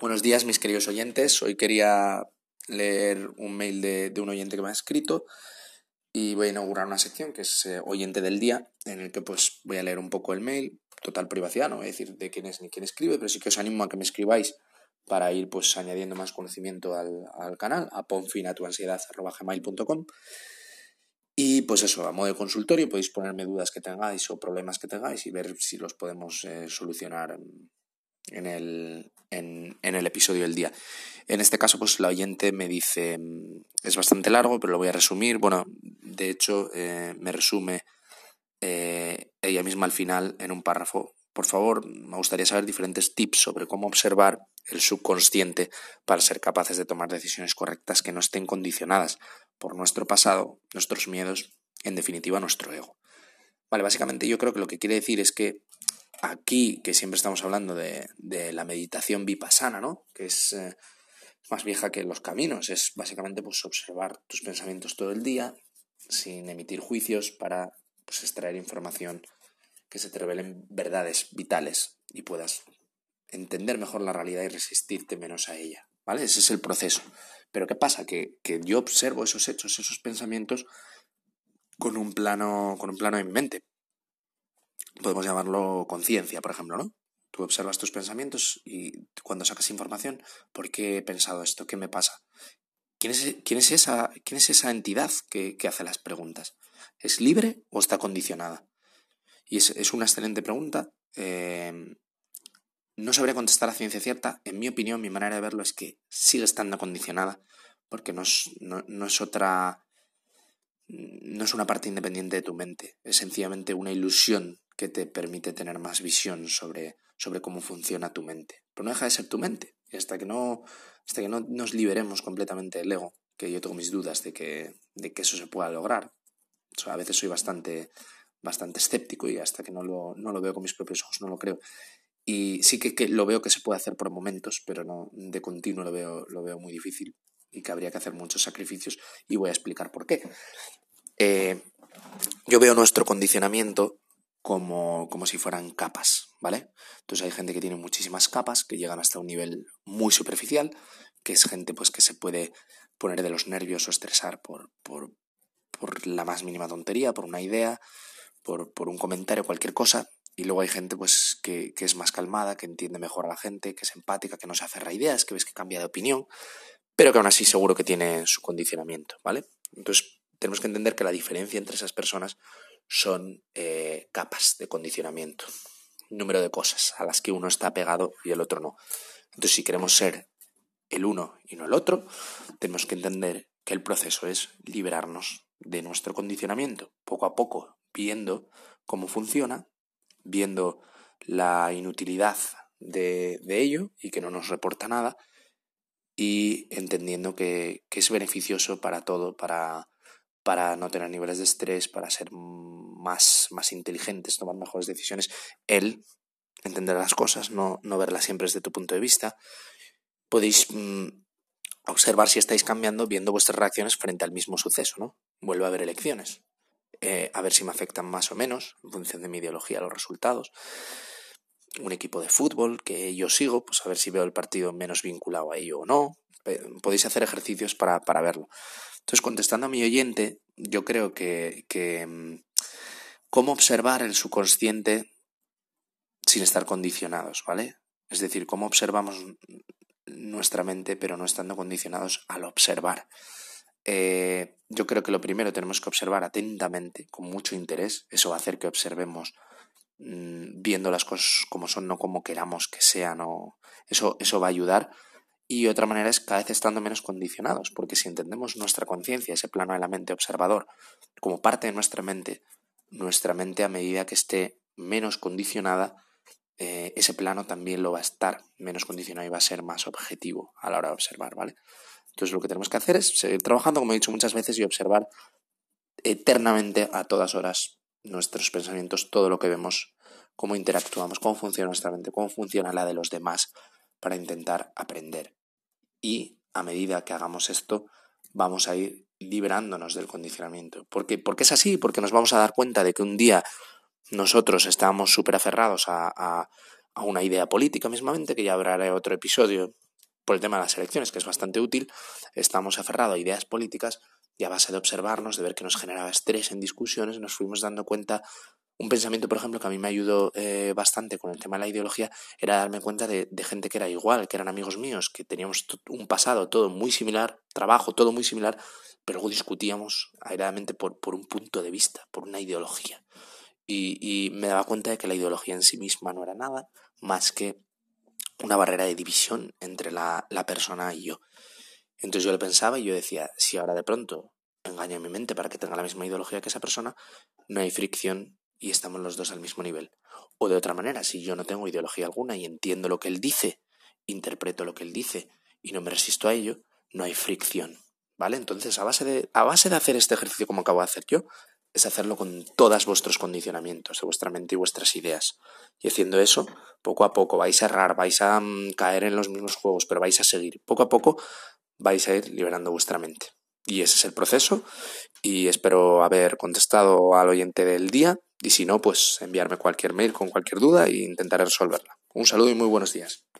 Buenos días, mis queridos oyentes. Hoy quería leer un mail de, un oyente que me ha escrito y voy a inaugurar una sección que es eh, Oyente del Día, en el que pues voy a leer un poco el mail, total privacidad, no voy a decir de quién es ni quién escribe, pero sí que os animo a que me escribáis para ir pues añadiendo más conocimiento al, canal, a ponfinatuansiedad.com y pues eso, a modo de consultorio podéis ponerme dudas que tengáis o problemas que tengáis y ver si los podemos eh, solucionar en el, en, el episodio del día. En este caso, pues la oyente me dice, mm, es bastante largo, pero lo voy a resumir. Bueno, de hecho, eh, me resume eh, ella misma al final en un párrafo. Por favor, me gustaría saber diferentes tips sobre cómo observar el subconsciente para ser capaces de tomar decisiones correctas que no estén condicionadas por nuestro pasado, nuestros miedos, en definitiva nuestro ego. Vale, básicamente yo creo que lo que quiere decir es que aquí, que siempre estamos hablando de, la meditación vipassana, ¿no? Que es eh, más vieja que los caminos, es básicamente pues observar tus pensamientos todo el día sin emitir juicios para pues, extraer información que se te revelen verdades vitales y puedas entender mejor la realidad y resistirte menos a ella, ¿vale? Ese es el proceso. Pero ¿qué pasa? Que, que yo observo esos hechos, esos pensamientos con un plano, con un plano en mente podemos llamarlo conciencia, por ejemplo, ¿no? Tú observas tus pensamientos y cuando sacas información, ¿por qué he pensado esto? ¿Qué me pasa? ¿Quién es, quién es, esa, quién es esa entidad que, hace las preguntas? ¿Es libre o está condicionada? Y es, una excelente pregunta. Eh, no sabría contestar a ciencia cierta. En mi opinión, mi manera de verlo es que sigue estando condicionada, porque no no es otra. No es una parte independiente de tu mente, es sencillamente una ilusión que te permite tener más visión sobre, sobre cómo funciona tu mente. Pero no deja de ser tu mente. Y hasta que no, hasta que no nos liberemos completamente del ego, que yo tengo mis dudas de que, de que eso se pueda lograr. a veces soy bastante, bastante escéptico y hasta que no lo, no lo veo con mis propios ojos no lo creo. Y sí que, que, lo veo que se puede hacer por momentos, pero no de continuo lo veo, lo veo muy difícil y que habría que hacer muchos sacrificios y voy a explicar por qué. Eh, yo veo nuestro condicionamiento como, como si fueran capas, ¿vale? Entonces hay gente que tiene muchísimas capas que llegan hasta un nivel muy superficial, que es gente pues que se puede poner de los nervios o estresar por, por, por la más mínima tontería, por una idea, por, por un comentario, cualquier cosa. Y luego hay gente pues que, que, es más calmada, que entiende mejor a la gente, que es empática, que no se aferra a ideas, que ves que cambia de opinión, pero que aún así seguro que tiene su condicionamiento, ¿vale? Entonces tenemos que entender que la diferencia entre esas personas son eh, capas de condicionamiento, número de cosas a las que uno está pegado y el otro no. Entonces, si queremos ser el uno y no el otro, tenemos que entender que el proceso es liberarnos de nuestro condicionamiento, poco a poco, viendo cómo funciona, viendo la inutilidad de, ello y que no nos reporta nada, y entendiendo que, que es beneficioso para todo, para para no tener niveles de estrés, para ser más, más inteligentes, tomar mejores decisiones, el entender las cosas, no, no verlas siempre desde tu punto de vista. Podéis mm, observar si estáis cambiando viendo vuestras reacciones frente al mismo suceso, ¿no? Vuelvo a haber elecciones. Eh, a ver si me afectan más o menos, en función de mi ideología, los resultados. Un equipo de fútbol que yo sigo, pues a ver si veo el partido menos vinculado a ello o no. Eh, podéis hacer ejercicios para, para verlo. Entonces, contestando a mi oyente, yo creo que, que mm, cómo observar el subconsciente sin estar condicionados, ¿vale? Es decir, cómo observamos nuestra mente pero no estando condicionados al observar. Eh, yo creo que lo primero tenemos que observar atentamente, con mucho interés. Eso va a hacer que observemos mm, viendo las cosas como son, no como queramos que sean. O... Eso, eso va a ayudar y otra manera es cada vez estando menos condicionados, porque si entendemos nuestra conciencia, ese plano de la mente observador, como parte de nuestra mente, nuestra mente a medida que esté menos condicionada, eh, ese plano también lo va a estar menos condicionado y va a ser más objetivo a la hora de observar, ¿vale? Entonces lo que tenemos que hacer es seguir trabajando, como he dicho muchas veces, y observar eternamente a todas horas nuestros pensamientos, todo lo que vemos, cómo interactuamos, cómo funciona nuestra mente, cómo funciona la de los demás, para intentar aprender y a medida que hagamos esto vamos a ir liberándonos del condicionamiento. Porque, porque es así, porque nos vamos a dar cuenta de que un día nosotros estábamos súper aferrados a, a, una idea política mismamente, que ya habrá otro episodio por el tema de las elecciones, que es bastante útil, estamos aferrados a ideas políticas y a base de observarnos, de ver que nos generaba estrés en discusiones, nos fuimos dando cuenta un pensamiento, por ejemplo, que a mí me ayudó eh, bastante con el tema de la ideología, era darme cuenta de, gente que era igual, que eran amigos míos, que teníamos un pasado todo muy similar, trabajo todo muy similar, pero luego discutíamos airadamente por, por un punto de vista, por una ideología. Y, me daba cuenta de que la ideología en sí misma no era nada más que una barrera de división entre la, la persona y yo. Entonces yo le pensaba y yo decía, si ahora de pronto engaño a mi mente para que tenga la misma ideología que esa persona, no hay fricción y estamos los dos al mismo nivel. O de otra manera, si yo no tengo ideología alguna y entiendo lo que él dice, interpreto lo que él dice y no me resisto a ello, no hay fricción. ¿Vale? Entonces, a base de, a base de hacer este ejercicio como acabo de hacer yo, es hacerlo con todos vuestros condicionamientos de vuestra mente y vuestras ideas. Y haciendo eso, poco a poco vais a errar, vais a mm, caer en los mismos juegos, pero vais a seguir. Poco a poco vais a ir liberando vuestra mente. Y ese es el proceso y espero haber contestado al oyente del día y si no, pues enviarme cualquier mail con cualquier duda e intentaré resolverla. Un saludo y muy buenos días.